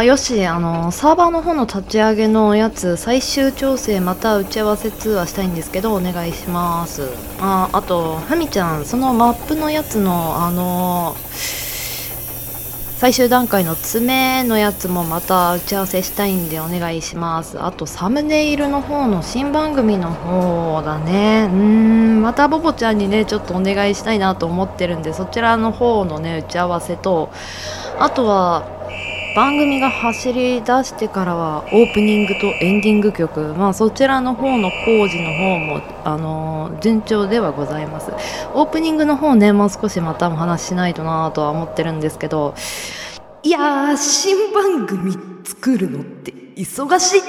あよしあのサーバーの方の立ち上げのやつ最終調整また打ち合わせ通話したいんですけどお願いします。ああとふみちゃんそのマップのやつのあの最終段階の爪のやつもまた打ち合わせしたいんでお願いします。あとサムネイルの方の新番組の方だね。うーんまたボボちゃんにねちょっとお願いしたいなと思ってるんでそちらの方のね打ち合わせとあとは番組が走り出してからはオープニングとエンディング曲、まあ、そちらの方の工事の方も、あのー順調ではございます。オープニングの方ねもう少しまたお話ししないとなとは思ってるんですけどいやー新番組作るのって忙しい。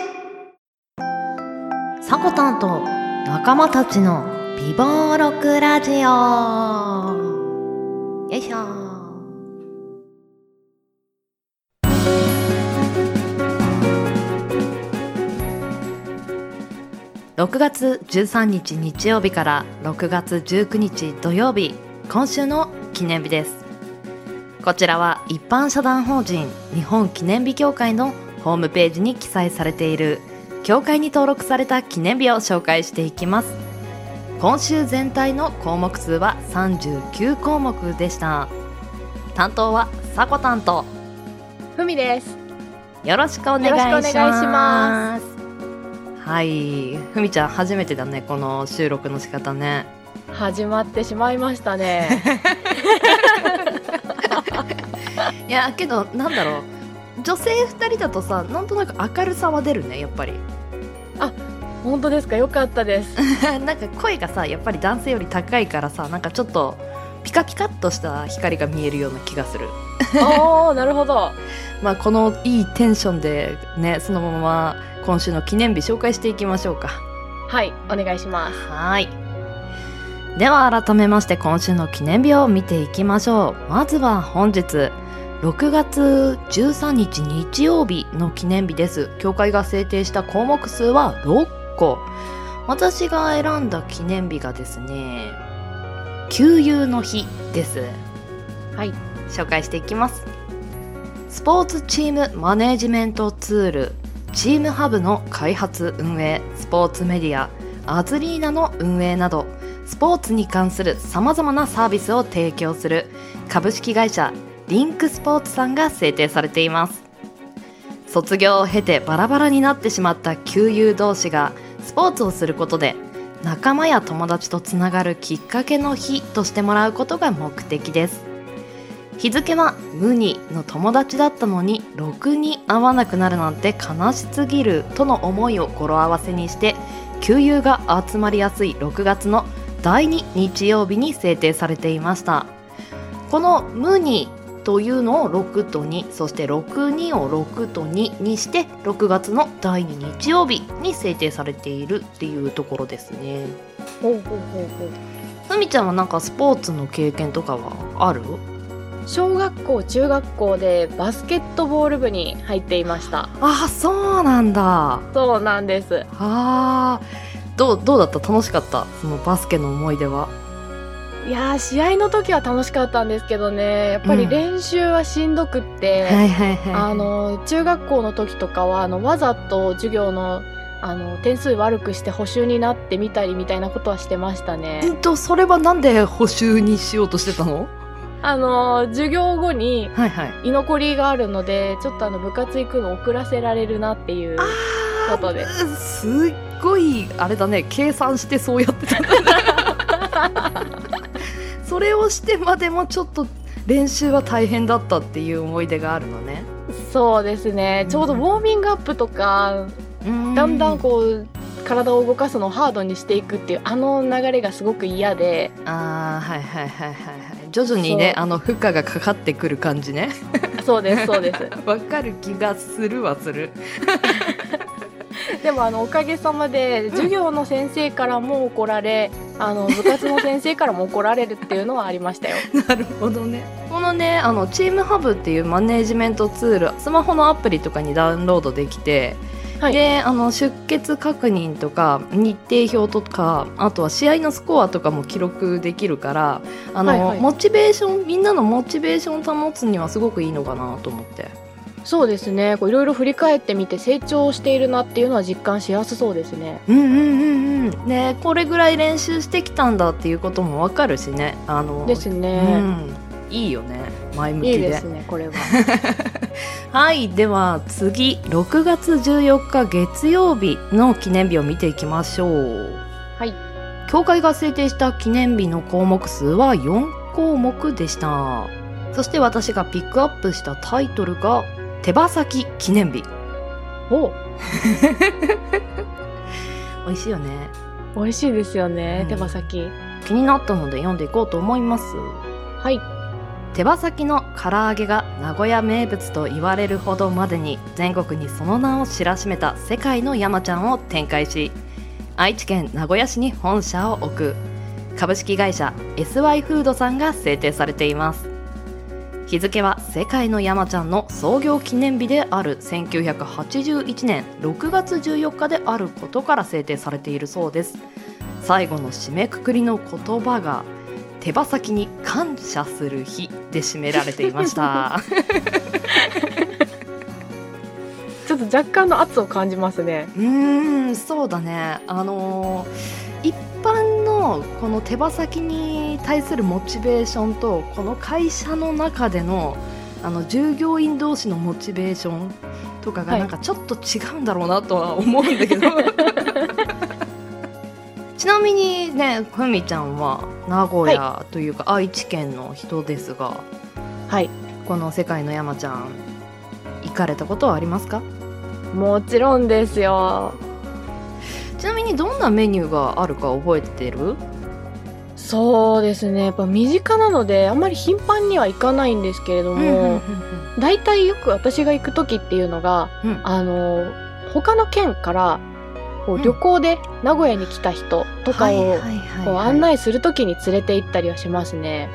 さこたんと仲間たちの美貌録ラジオ。よいしょ6月13日日曜日から6月19日土曜日今週の記念日です。こちらは一般社団法人日本記念日協会のホームページに記載されている協会に登録された記念日を紹介していきます。今週全体の項目数は39項目でした。担当はさこ担当ふみです。よろしくお願いしますはいふみちゃん初めてだねこの収録の仕方ね始まってしまいましたね。いやけどなんだろう女性2人だとさなんとなく明るさは出るねやっぱり本当ですか？よかったです。なんか声がさやっぱり男性より高いからさなんかちょっとピカピカっとした光が見えるような気がするおお、なるほど。まあこのいいテンションでねそのまま今週の記念日紹介していきましょうか。はい、お願いします。はい。では改めまして今週の記念日を見ていきましょう。まずは本日6月13日日曜日の記念日です。協会が制定した項目数は6個。私が選んだ記念日がですね給油の日です。はい、紹介していきます。スポーツチームマネジメントツールチームハブの開発運営スポーツメディアアズリーナの運営などスポーツに関するさまざまなサービスを提供する株式会社リンクスポーツさんが制定されています。卒業を経てバラバラになってしまった旧友同士がスポーツをすることで仲間や友達とつながるきっかけの日としてもらうことが目的です。日付は無にの友達だったのにろくに会わなくなるなんて悲しすぎるとの思いを語呂合わせにして旧友が集まりやすい6月の第2日曜日に制定されていました。この無にというのを6と2そして62を6と2にして6月の第2日曜日に制定されているっていうところですね。ほうほうほうほう。ふみちゃんはなんかスポーツの経験とかはある？小学校、中学校でバスケットボール部に入っていました。あそうなんだそうなんです。あーどうどうだった？楽しかった？そのバスケの思い出は？いやー、試合の時は楽しかったんですけどね、やっぱり練習はしんどくって。あの中学校の時とかはあのわざと授業のあの点数悪くして補習になってみたりみたいなことはしてましたうね。んとそれはなんで補習にしようとしてたの？あの授業後にはいはい。居残りがあるのでちょっとあの部活行くの遅らせられるなっていうあことで。ーすっごいあれだね。計算してそうやってた。ん だそれをしてまでもちょっと練習は大変だったっていう思い出があるのね。そうですね。ちょうどウォーミングアップとかだん。だんこう体を動かすのをハードにしていくっていうあの流れがすごく嫌でああはいはいはいはいはい徐々にねあの負荷がかかってくる感じね。そうですそうです。わかる気がするはするでもあのおかげさまで授業の先生からも怒られ、あの部活の先生からも怒られるっていうのはありましたよ。なるほどね。このねあのチームハブっていうマネージメントツールスマホのアプリとかにダウンロードできて、はい。であの出欠確認とか日程表とかあとは試合のスコアとかも記録できるからあの、はいはい。モチベーションみんなのモチベーションを保つにはすごくいいのかなと思って。そうですね。こういろいろ振り返ってみて成長しているなっていうのは実感しやすそうですね。うんうんうんうん。ねこれぐらい練習してきたんだっていうこともわかるしね。あのですね、うん、いいよね前向きで。いいですねこれは。はいでは次。6月14日月曜日の記念日を見ていきましょう。はい。協会が制定した記念日の項目数は4項目でした。そして私がピックアップしたタイトルが手羽先記念日。お。美味しいよね。美味しいですよね、うん。手羽先。気になったので読んでいこうと思います。はい手羽先の唐揚げが名古屋名物と言われるほどまでに全国にその名を知らしめた世界の山ちゃんを展開し愛知県名古屋市に本社を置く。株式会社 SY フードさんが制定されています。日付は世界の山ちゃんの創業記念日である1981年6月14日であることから制定されているそうです。最後の締めくくりの言葉が手羽先に感謝する日で締められていました。ちょっと若干の圧を感じますね。うーんそうだね。あのー一般のこの手羽先に対するモチベーションとこの会社の中でのあの従業員同士のモチベーションとかがはい。なんかちょっと違うんだろうなとは思うんだけど、ちなみにねふみちゃんは名古屋というか愛知県の人ですが、はい。この世界の山ちゃん行かれたことはありますか？もちろんですよ。ちなみにどんなメニューがあるか覚えてる？そうですね。やっぱ身近なのであんまり頻繁には行かないんですけれども、大体よく私が行く時っていうのがうん。あの他の県からこううん。旅行で名古屋に来た人とかをこう案内する時に連れて行ったりはしますね。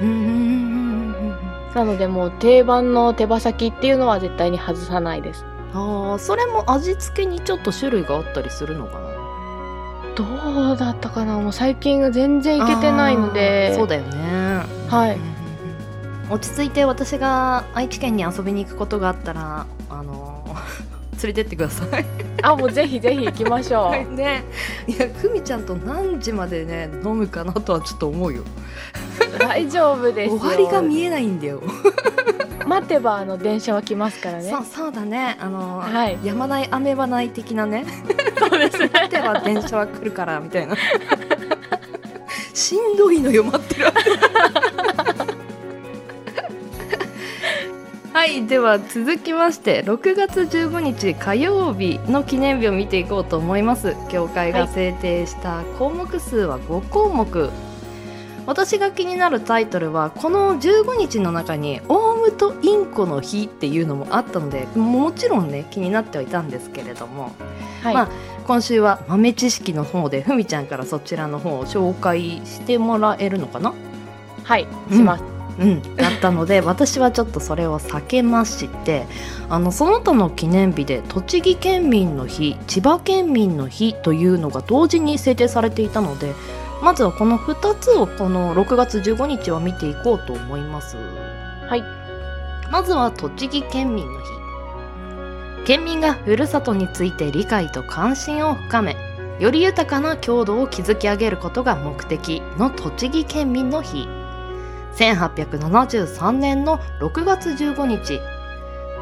なのでもう定番の手羽先っていうのは絶対に外さないです。ああそれも味付けにちょっと種類があったりするのかな？どうだったかな？もう最近全然行けてないので。そうだよね。はい。落ち着いて私が愛知県に遊びに行くことがあったらあの連れてってください。あもうぜひぜひ行きましょう。ね。いやふみちゃんと何時までね飲むかなとはちょっと思うよ。大丈夫ですよ。終わりが見えないんだよ。待てばあの電車は来ますからね。そう。そうだね。あの、はい。やまない雨はない的なね。そうですね。待てば電車は来るからみたいな。しんどいのよ待ってるはいでは続きまして6月15日火曜日の記念日を見ていこうと思います。協会が制定した項目数は5項目、私が気になるタイトルはこの15日の中にオウムとインコの日っていうのもあったのでもちろんね気になってはいたんですけれども。はい。まあ今週は豆知識の方でふみちゃんからそちらの方を紹介してもらえるのかな？はいします。うん、だったので私はちょっとそれを避けましてあのその他の記念日で栃木県民の日千葉県民の日というのが同時に制定されていたのでまずはこの2つをこの6月15日は見ていこうと思います。はい。まずは栃木県民の日。県民がふるさとについて理解と関心を深めより豊かな郷土を築き上げることが目的の栃木県民の日1873年の6月15日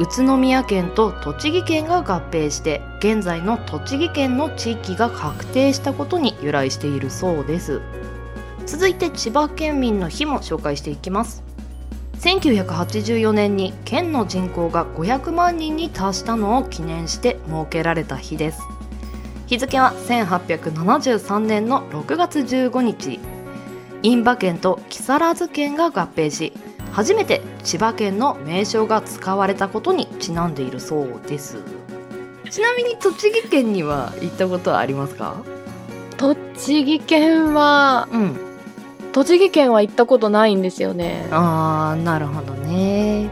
宇都宮県と栃木県が合併して現在の栃木県の地域が確定したことに由来しているそうです。続いて千葉県民の日も紹介していきます。1984年に県の人口が500万人に達したのを記念して設けられた日です。日付は1873年の6月15日。印馬県と木更津県が合併し初めて千葉県の名称が使われたことにちなんでいるそうですちなみに栃木県には行ったことはありますか？栃木県はうん栃木県は行ったことないんですよね。あーなるほどね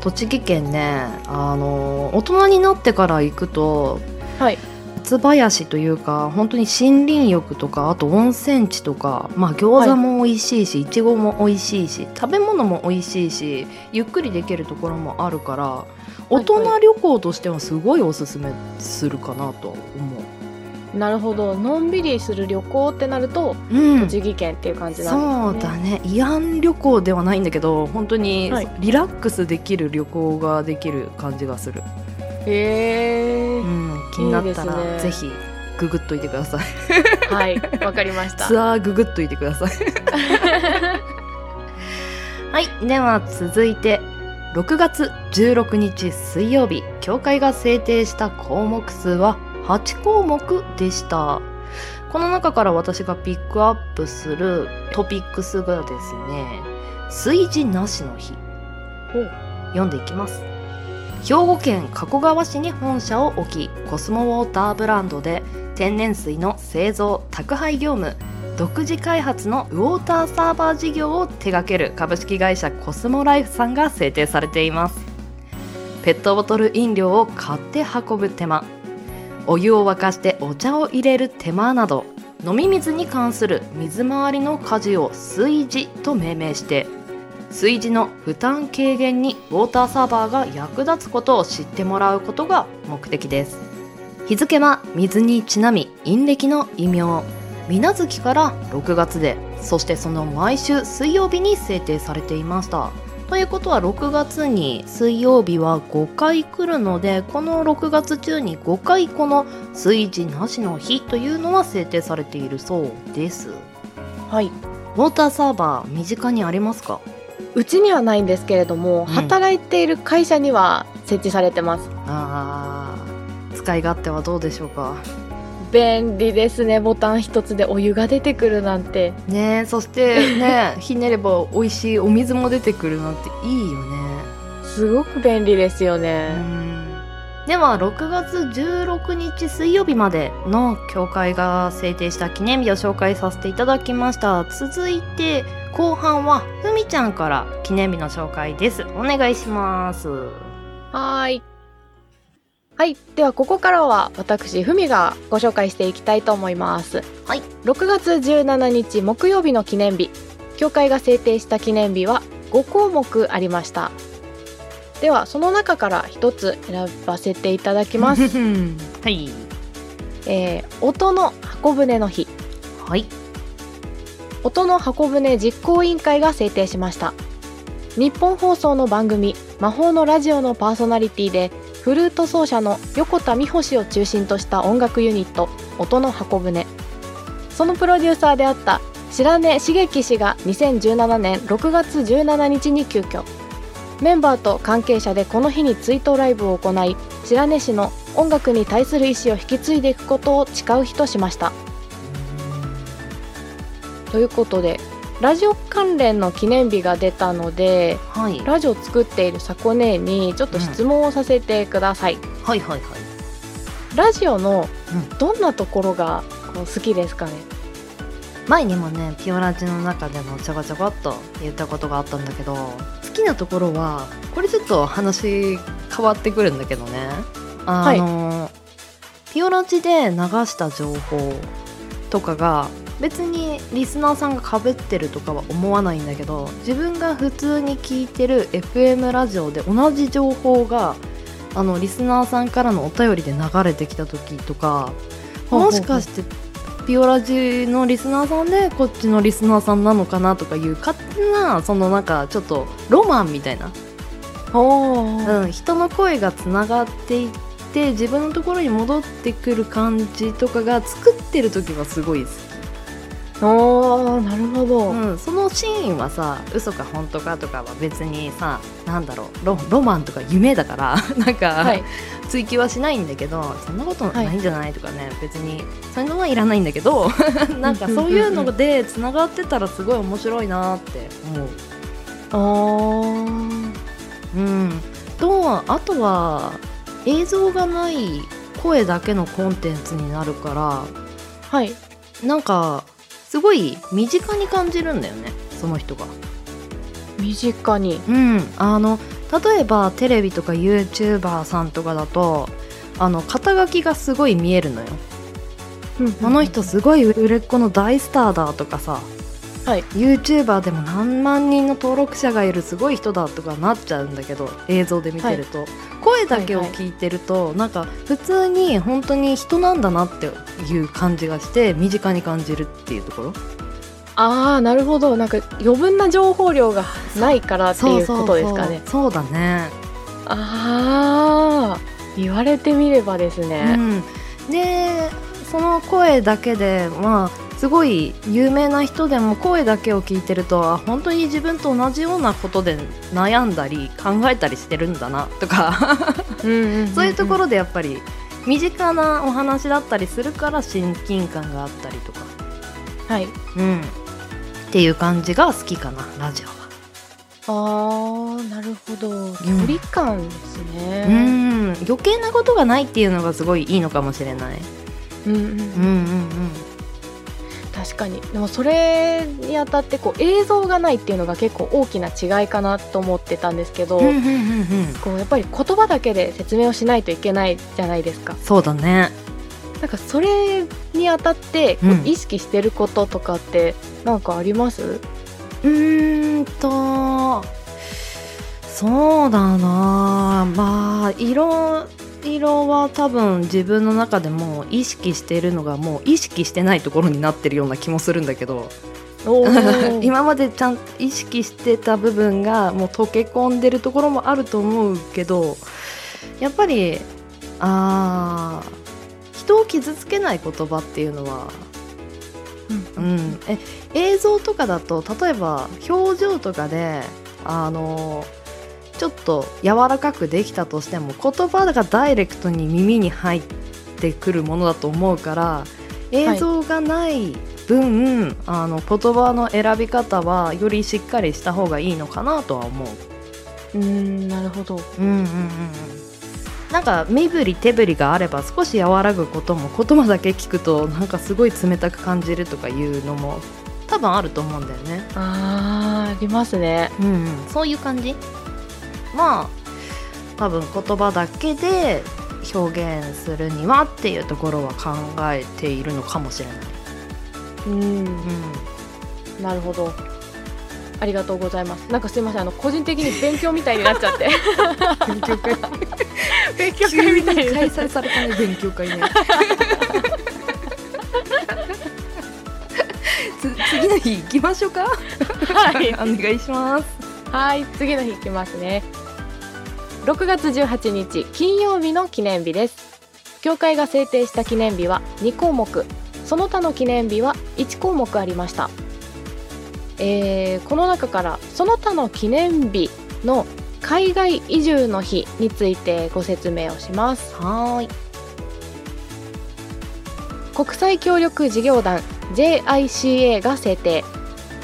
栃木県ねあの大人になってから行くとはい。松林というか本当に森林浴とかあと温泉地とかまあ餃子も美味しいし、はいちごも美味しいし食べ物も美味しいしゆっくりできるところもあるから大人旅行としてはすごいおすすめするかなと思う。なるほど。のんびりする旅行ってなると、うん、栃木県っていう感じなんですね。そうだね。慰安旅行ではないんだけど本当にリラックスできる旅行ができる感じがするへえ、うん、気になったら、ね、ぜひググっといてください。はいわかりました。ツアーググっといてください。はいでは続いて6月16日水曜日協会が制定した項目数は8項目でした。この中から私がピックアップするトピックスがですね炊事なしの日。読んでいきます兵庫県加古川市に本社を置きコスモウォーターブランドで天然水の製造宅配業務独自開発のウォーターサーバー事業を手掛ける株式会社コスモライフさんが制定されています。ペットボトル飲料を買って運ぶ手間お湯を沸かしてお茶を入れる手間など飲み水に関する水回りの家事を水事と命名して炊事の負担軽減にウォーターサーバーが役立つことを知ってもらうことが目的です。日付は水にちなみ陰暦の異名。水月から6月でそしてその毎週水曜日に制定されていました。ということは6月に水曜日は5回来るのでこの6月中に5回この炊事なしの日というのは制定されているそうです。はい。ウォーターサーバー身近にありますか？うちにはないんですけれども、うん、働いている会社には設置されてます。あ使い勝手はどうでしょうか？便利ですね。ボタン一つでお湯が出てくるなんて。ねそしてね ひねれば美味しいお水も出てくるなんていいよね。すごく便利ですよねでは6月16日水曜日までの協会が制定した記念日を紹介させていただきました。続いて後半はふみちゃんから記念日の紹介です。お願いします。はい。はい。ではここからは私ふみがご紹介していきたいと思います。はい。6月17日木曜日の記念日。協会が制定した記念日は5項目ありましたではその中から一つ選ばせていただきます。はい。えー、音の箱舟の日。はい。音の箱舟実行委員会が制定しました。日本放送の番組「魔法のラジオ」のパーソナリティでフルート奏者の横田美穂氏を中心とした音楽ユニット音の箱舟。そのプロデューサーであった白根茂樹氏が2017年6月17日に急遽メンバーと関係者でこの日に追悼ライブを行い白根市の音楽に対する意思を引き継いでいくことを誓う日としました。ということでラジオ関連の記念日が出たので、はい、ラジオを作っているサコネにちょっと質問をさせてください。うん、はいはいはい。ラジオのどんなところがこう好きですかね、前にもねピオラジの中でもちょこちょこっと言ったことがあったんだけど好きなところはこれちょっと話変わってくるんだけどね。あの、はい、ピオラジで流した情報とかが別にリスナーさんがかぶってるとかは思わないんだけど自分が普通に聞いてる FM ラジオで同じ情報があのリスナーさんからのお便りで流れてきた時とかもしかしてピオラジのリスナーさんでこっちのリスナーさんなのかなとかいう勝手なそのなんかちょっとロマンみたいな、うん、人の声がつながっていって自分のところに戻ってくる感じとかが作ってる時はすごい好き。あなるほど、うん、そのシーンはさ嘘か本当かとかは別にさなんだろうロロマンとか夢だから なんか、はい、追求はしないんだけどそんなことないんじゃないとかね、別にそういうのはいらないんだけど なんかそういうのでつながってたらすごい面白いなって思う。あうんとあとは映像がない声だけのコンテンツになるからはいなんかすごい身近に感じるんだよねその人が。身近に。うん。あの例えばテレビとか YouTuber さんとかだとあの肩書きがすごい見えるのよ、うんあの人すごい売れっ子の大スターだとかさはい。YouTuber でも何万人の登録者がいるすごい人だとかなっちゃうんだけど映像で見てると、声だけを聞いてると、なんか普通に本当に人なんだなっていう感じがして身近に感じるっていうところ。ああなるほど。なんか余分な情報量がないからっていうことですかね。そうだね。ああ言われてみればですうね、ん、でその声だけでまあすごい有名な人でも声だけを聞いてるとあ本当に自分と同じようなことで悩んだり考えたりしてるんだなとか。うんうんんん。そういうところでやっぱり身近なお話だったりするから親近感があったりとか、はい。うん、っていう感じが好きかなラジオは。あーなるほど。距離感ですうね、ん。余計なことがないっていうのがすごいいいのかもしれない。うん。うんうんうん確かに。でもそれにあたってこう映像がないっていうのが結構大きな違いかなと思ってたんですけど、うんうんうんうん。うんこうやっぱり言葉だけで説明をしないといけないじゃないですか。そうだね。なんかそれにあたってこううん。意識してることとかってなんかあります、うーんとそうだな。まあ色色は多分自分の中でも意識してるのがもう意識してないところになってるような気もするんだけど。今までちゃんと意識してた部分がもう溶け込んでるところもあると思うけどやっぱりあー人を傷つけない言葉っていうのはうん、え映像とかだと例えば表情とかであのちょっと柔らかくできたとしても言葉がダイレクトに耳に入ってくるものだと思うから映像がない分、あの言葉の選び方はよりしっかりした方がいいのかなとは思う。うーんなるほど。うんうんうん。うんなんか身振り手振りがあれば少し和らぐことも言葉だけ聞くとなんかすごい冷たく感じるとかいうのも多分あると思うんだよね。あーありますね。うんうん、そういう感じ？まあ多分言葉だけで表現するにはっていうところは考えているのかもしれない。うん。うん。なるほど。ありがとうございます。なんかすいませんあの個人的に勉強みたいになっちゃって。勉強会勉強会みたいにな開催されたね勉強会ねつ次の日行きましょうか。てはい。お願いします。はい次の日いきますね6月18日金曜日の記念日です。協会が制定した記念日は2項目。その他の記念日は1項目ありました。えーこの中からその他の記念日の海外移住の日についてご説明をします。はーい。国際協力事業団 JICA が制定。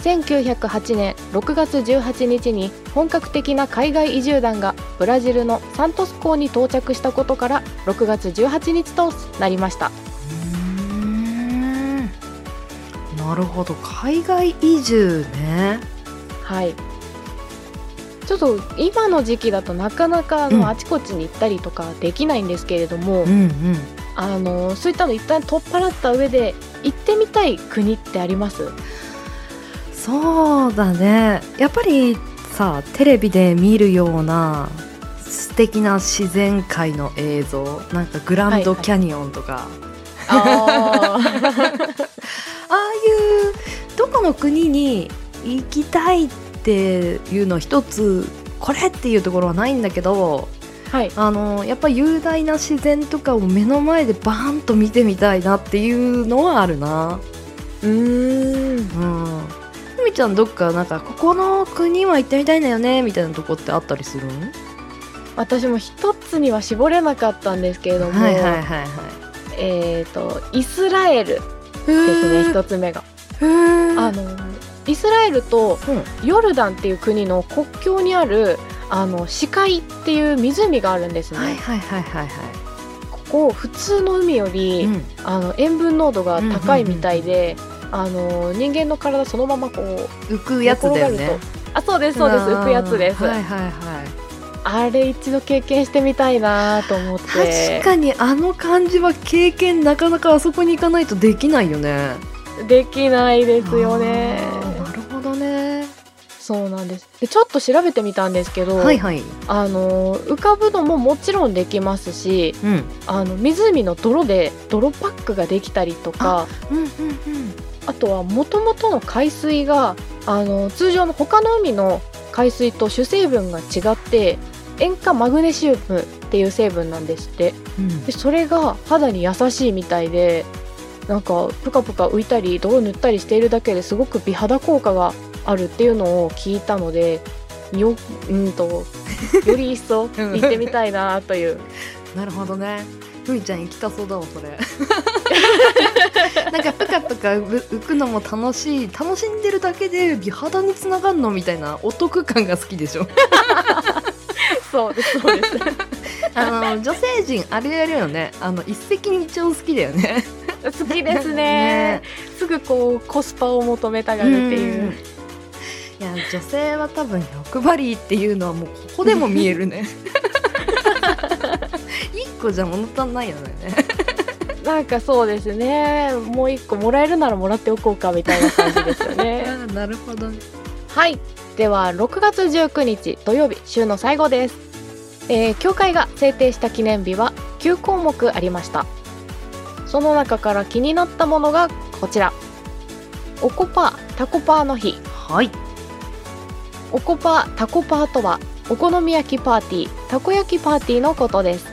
1908年6月18日に本格的な海外移住団がブラジルのサントス港に到着したことから6月18日となりました。なるほど。海外移住ね。はい。ちょっと今の時期だとなかなかあの、うん。あちこちに行ったりとかできないんですけれども、うんうん。あのそういったの一旦取っ払った上で行ってみたい国ってあります？そうだね。やっぱりさテレビで見るような素敵な自然界の映像なんかグランドキャニオンとか、あ ああいうどこの国に行きたいっていうの一つこれっていうところはないんだけどはいあのやっぱ雄大な自然とかを目の前でバーンと見てみたいなっていうのはあるな。うーんうん。ふみちゃんどっかなんかここの国は行ってみたいんだよねみたいなとこってあったりするの？私も一つには絞れなかったんですけれども、はいはいはいはい。えっ、とイスラエルですね一つ目が。あのイスラエルとうんヨルダンっていう国の国境にあるあの死海っていう湖があるんですね。はいはいはいはいはい。ここ普通の海より、うんあの塩分濃度が高いみたいで、あの人間の体そのままこう浮くやつだよねあそうですそうです浮くやつです。はいはいはい。あれ一度経験してみたいなと思って。確かにあの感じは経験なかなかあそこに行かないとできないよね。できないですよね。なるほどね。そうなんです。でちょっと調べてみたんですけど、はいはい。あの浮かぶのももちろんできますしうん。あの湖の泥で泥パックができたりとかうんうんうん。あとはもともとの海水があの通常の他の海の海水と主成分が違って塩化マグネシウムっていう成分なんですって。うん。でそれが肌に優しいみたいでなんかプカプカ浮いたり泥塗ったりしているだけですごく美肌効果があるっていうのを聞いたのでようんと より一層行ってみたいなという。なるほどね。ふみちゃん行きたそうだわそれ。なんかプカプカ浮浮くのも楽しい楽しんでるだけで美肌につながるのみたいなお得感が好きでしょそうですそうです。あの女性陣あれやるよね。あの一石二鳥好きだよね。好きです ね。すぐこうコスパを求めたがるっていう。いや女性は多分欲張りっていうのはもうここでも見えるね。一個じゃ物足んないよね。なんかそうですね。もう一個もらえるならもらっておこうかみたいな感じですよね。なるほど。はいでは6月19日土曜日週の最後です、えー協会が制定した記念日は9項目ありました。その中から気になったものがこちら。おこパータコパーの日。はい。おこパータコパーとはお好み焼きパーティーたこ焼きパーティーのことです。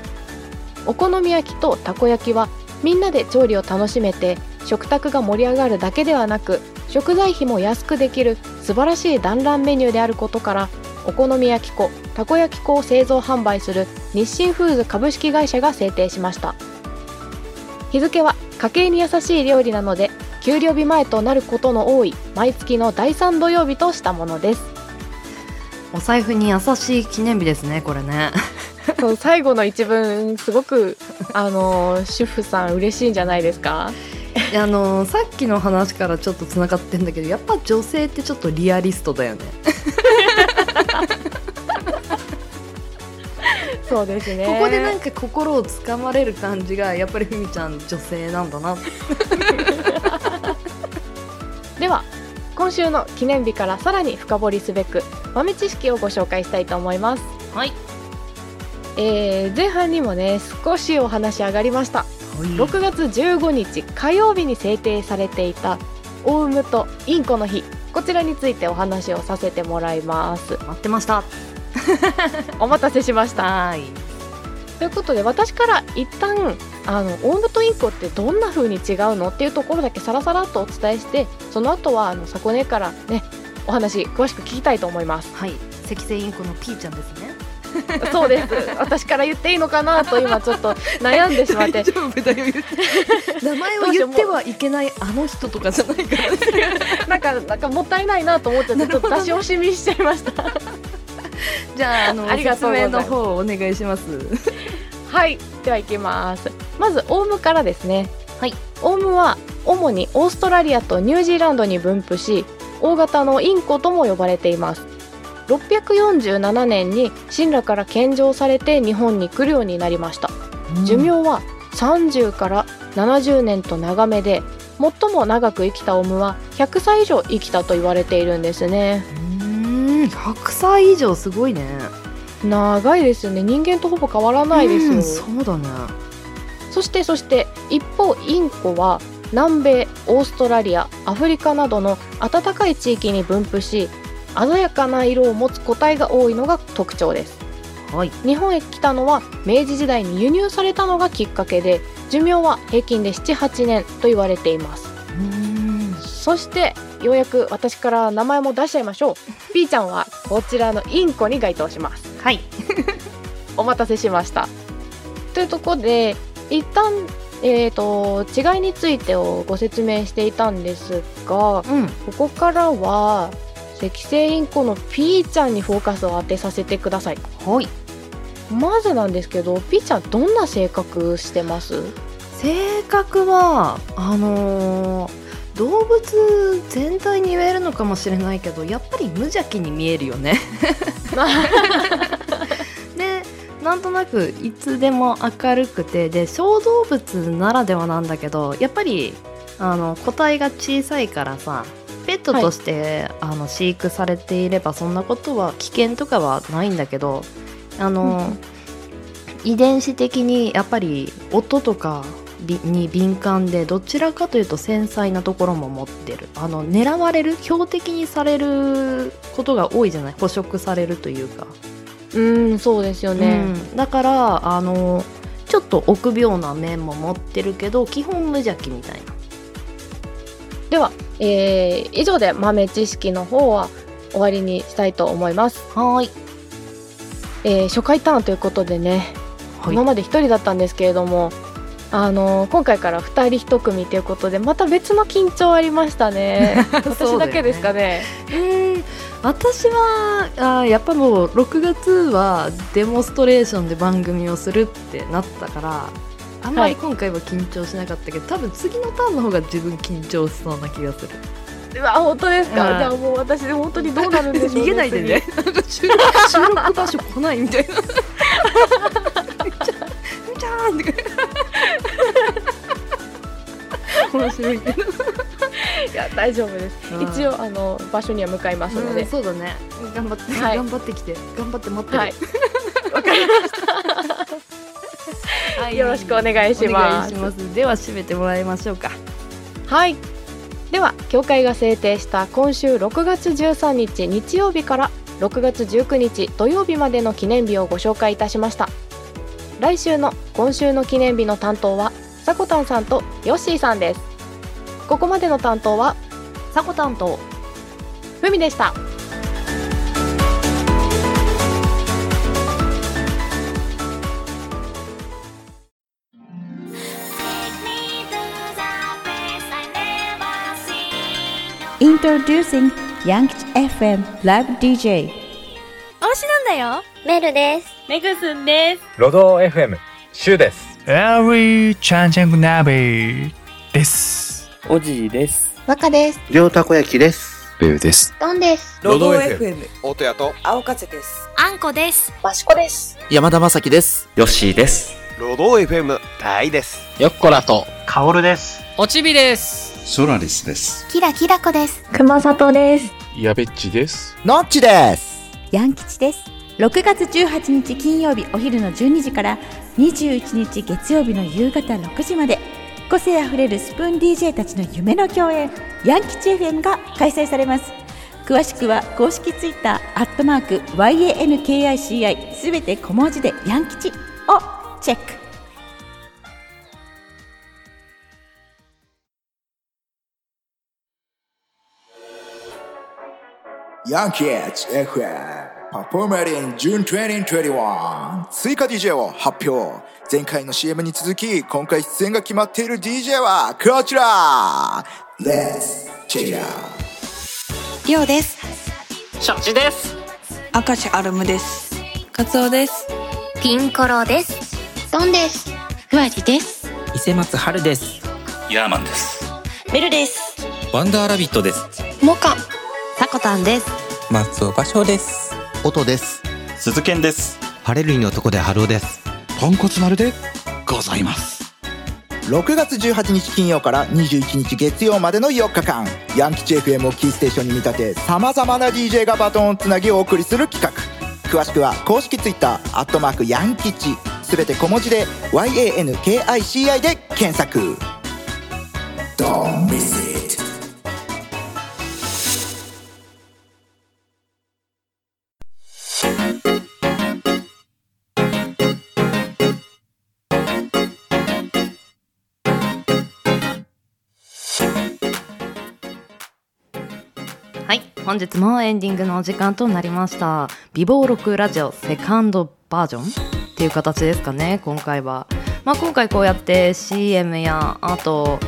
お好み焼きとたこ焼きはみんなで調理を楽しめて食卓が盛り上がるだけではなく食材費も安くできる素晴らしい団らんメニューであることからお好み焼き粉たこ焼き粉を製造販売する日清フーズ株式会社が制定しました。日付は家計に優しい料理なので給料日前となることの多い毎月の第3土曜日としたものです。お財布に優しい記念日ですねこれね。そう最後の一文すごくあの主婦さん嬉しいんじゃないですか？あのさっきの話からちょっとつながってんだけどやっぱ女性ってちょっとリアリストだよね。そうですね。ここでなんか心をつかまれる感じがやっぱりふみちゃん女性なんだな。では今週の記念日からさらに深掘りすべく豆知識をご紹介したいと思います、はい。えー前半にもね少しお話上がりました6月15日火曜日に制定されていたオウムとインコの日。こちらについてお話をさせてもらいます。待ってました。お待たせしました。はい。ということで私から一旦あのオウムとインコってどんな風に違うのっていうところだけさらさらっとお伝えしてその後はあの箱根からねお話詳しく聞きたいと思います。はい。赤星インコのピーちゃんですね そうです。私から言っていいのかなと今ちょっと悩んでしまって。名前を言ってはいけないあの人とかじゃないから なんかなんかもったいないなと思っちゃってちょっと出し惜しみしちゃいました。じゃああのありがとうごお願いします。はい。では行きます。まずオウムからですね。はい。オウムは主にオーストラリアとニュージーランドに分布し大型のインコとも呼ばれています647年に神羅から献上されて日本に来るようになりました。寿命は30から70年と長めで最も長く生きたオウムは100歳以上生きたと言われているんですね。うーん。100歳以上すごいね。長いですよね。人間とほぼ変わらないですよ、うんそうだね。そしてそして一方インコは南米オーストラリアアフリカなどの暖かい地域に分布し鮮やかな色を持つ個体が多いのが特徴です。はい。日本へ来たのは明治時代に輸入されたのがきっかけで寿命は平均で78年と言われています。うーん。そしてようやく私から名前も出しちゃいましょう。P ちゃんはこちらのインコに該当します。はい。お待たせしました。というところで一旦えー、と違いについてをご説明していたんですがうん。ここからは赤星インコの P ちゃんにフォーカスを当てさせてください。はい。まずなんですけど P ちゃんどんな性格してます？性格はあのー動物全体に言えるのかもしれないけどやっぱり無邪気に見えるよね。なんとなくいつでも明るくてで小動物ならではなんだけどやっぱりあの個体が小さいからさペットとして、あの飼育されていればそんなことは危険とかはないんだけどあの、遺伝子的にやっぱり音とかびに敏感でどちらかというと繊細なところも持ってる。あの狙われる標的にされることが多いじゃない？捕食されるというか、うんそうですよね、うん。だからあのちょっと臆病な面も持ってるけど基本無邪気みたいな。では、えー以上で豆知識の方は終わりにしたいと思います、はーい。えー初回ターンということでね、はい。今まで一人だったんですけれどもあのー今回から二人一組ということでまた別の緊張ありましたね。私だけですかね。えー私はあーやっぱもう6月はデモンストレーションで番組をするってなったからあんまり今回は緊張しなかったけど、多分次のターンの方が自分緊張しそうな気がする。うわ本当ですか、うんじゃあもう私本当にどうなるんでしょうね逃げないでね。収録場所来ないみたいな。みちゃんみちゃんって面白いけど、次いや大丈夫です。一応あの場所には向かいますので、うんそうだね。頑張って、はい。頑張ってきて。頑張って待ってる。はい。わかりましたはい。よろしくお願いします。では締めてもらいましょうか。はい。では協会が制定した今週6月13日日曜日から6月19日土曜日までの記念日をご紹介いたしました。来週の今週の記念日の担当はさこたんさんとヨッシーさんです。ここまでの担当はさこたんとふみでした「Introducing Young FM Live DJ」推しなんだよメルです。メグスンですロド FM シュウですエリーチャンチャングナビです。おじいです。若です。両たこ焼きです。ベウです。ドンです。ロド FM 大戸屋と青風ですあんこです。マシコです山田正樹です。ヨッシーです。ロド FM 大です。よっこらと。カオルです。おちびですソラリスです。キラキラこです。熊里ですやべっちですノッチです。ヤン吉です6月18日金曜日お昼の12時から21日月曜日の夕方6時まで個性あふれるスプーン DJ たちの夢の共演ヤン吉 FM が開催されます詳しくは公式ツイッターアットマーク YANKICI すべて小文字でヤン吉をチェックヤンキーズ FM パフォーマリン June 2021追加 DJ を発表前回の CM に続き今回出演が決まっている DJ はこちら Let's check it out りょうですしょちです明石アルムですカツオですピンコロです。ドンです。ふわりです伊勢松春です。ヤーマンです。メルですワンダーラビットです。モカさこたんです。松尾芭蕉です。音です。鈴賢です。晴れるの男で春尾です。ポンコツ丸でございます。6月18日金曜から21日月曜までの4日間ヤン吉 FM をキーステーションに見立てさまざまな DJ がバトンをつなぎお送りする企画詳しくは公式 Twitter「アットマークヤン吉」すべて小文字で YANKICI で検索 Don't miss it 本日もエンディングのお時間となりました。美貌録ラジオセカンドバージョン？っていう形ですかね今回は、まあ、今回こうやって CM やあと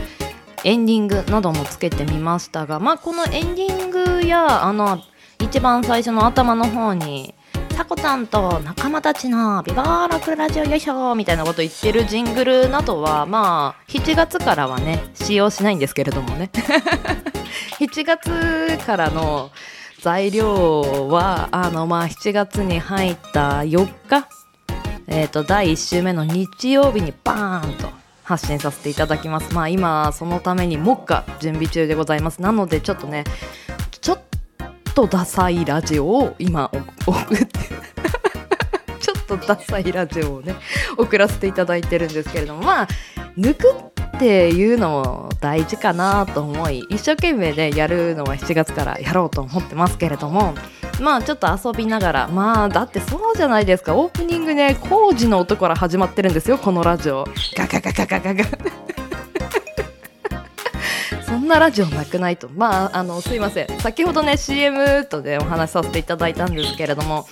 エンディングなどもつけてみましたが、まあ、このエンディングやあの一番最初の頭の方にさこちゃんと仲間たちのビバーロクラジオよいしょみたいなこと言ってるジングルなどはまあ7月からはね使用しないんですけれどもね。7月からの材料はあのまあ7月に入った4日、えー、と第1週目の日曜日にバーンと発信させていただきます。まあ今そのために目下準備中でございます。なのでちょっとねちょっとダサいラジオを今送って ちょっとダサいラジオをね送らせていただいてるんですけれどもまあ抜くっていうのも大事かなと思い一生懸命ねやるのは7月からやろうと思ってますけれどもまあちょっと遊びながらまあだってそうじゃないですか。オープニングね工事の音から始まってるんですよこのラジオ。ガガガガガガガ。そんなラジオなくないと。まああのすいません。先ほどね CM とでお話しさせていただいたんですけれども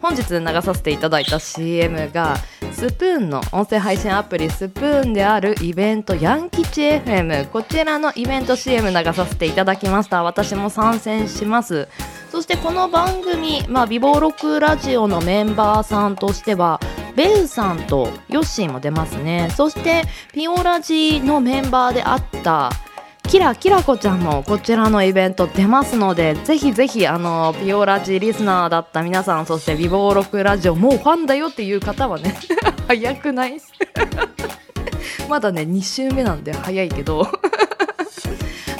本日流させていただいた CM がスプーンの音声配信アプリスプーンであるイベントヤン吉 FM こちらのイベント CM 流させていただきました。私も参戦します。そしてこの番組、まあ、ビボロクラジオのメンバーさんとしてはベウさんとヨッシーも出ますね。そしてピオラジのメンバーであったキラキラコちゃんもこちらのイベント出ますのでぜひぜひあのピオラジリスナーだった皆さんそしてビボロクラジオもうファンだよっていう方はね 早くない？まだね2週目なんで早いけど。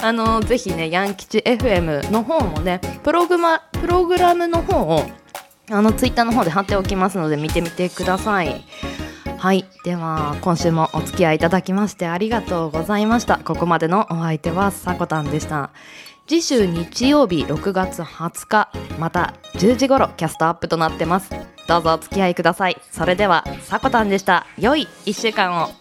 あのぜひねヤン吉 FM の方もねプログマプログラムの方をあのツイッターの方で貼っておきますので見てみてください。はい。では今週もお付き合いいただきましてありがとうございました。ここまでのお相手はさこたんでした。次週日曜日6月20日また10時頃キャストアップとなってます。どうぞお付き合いください。それではさこたんでした。良い1週間を。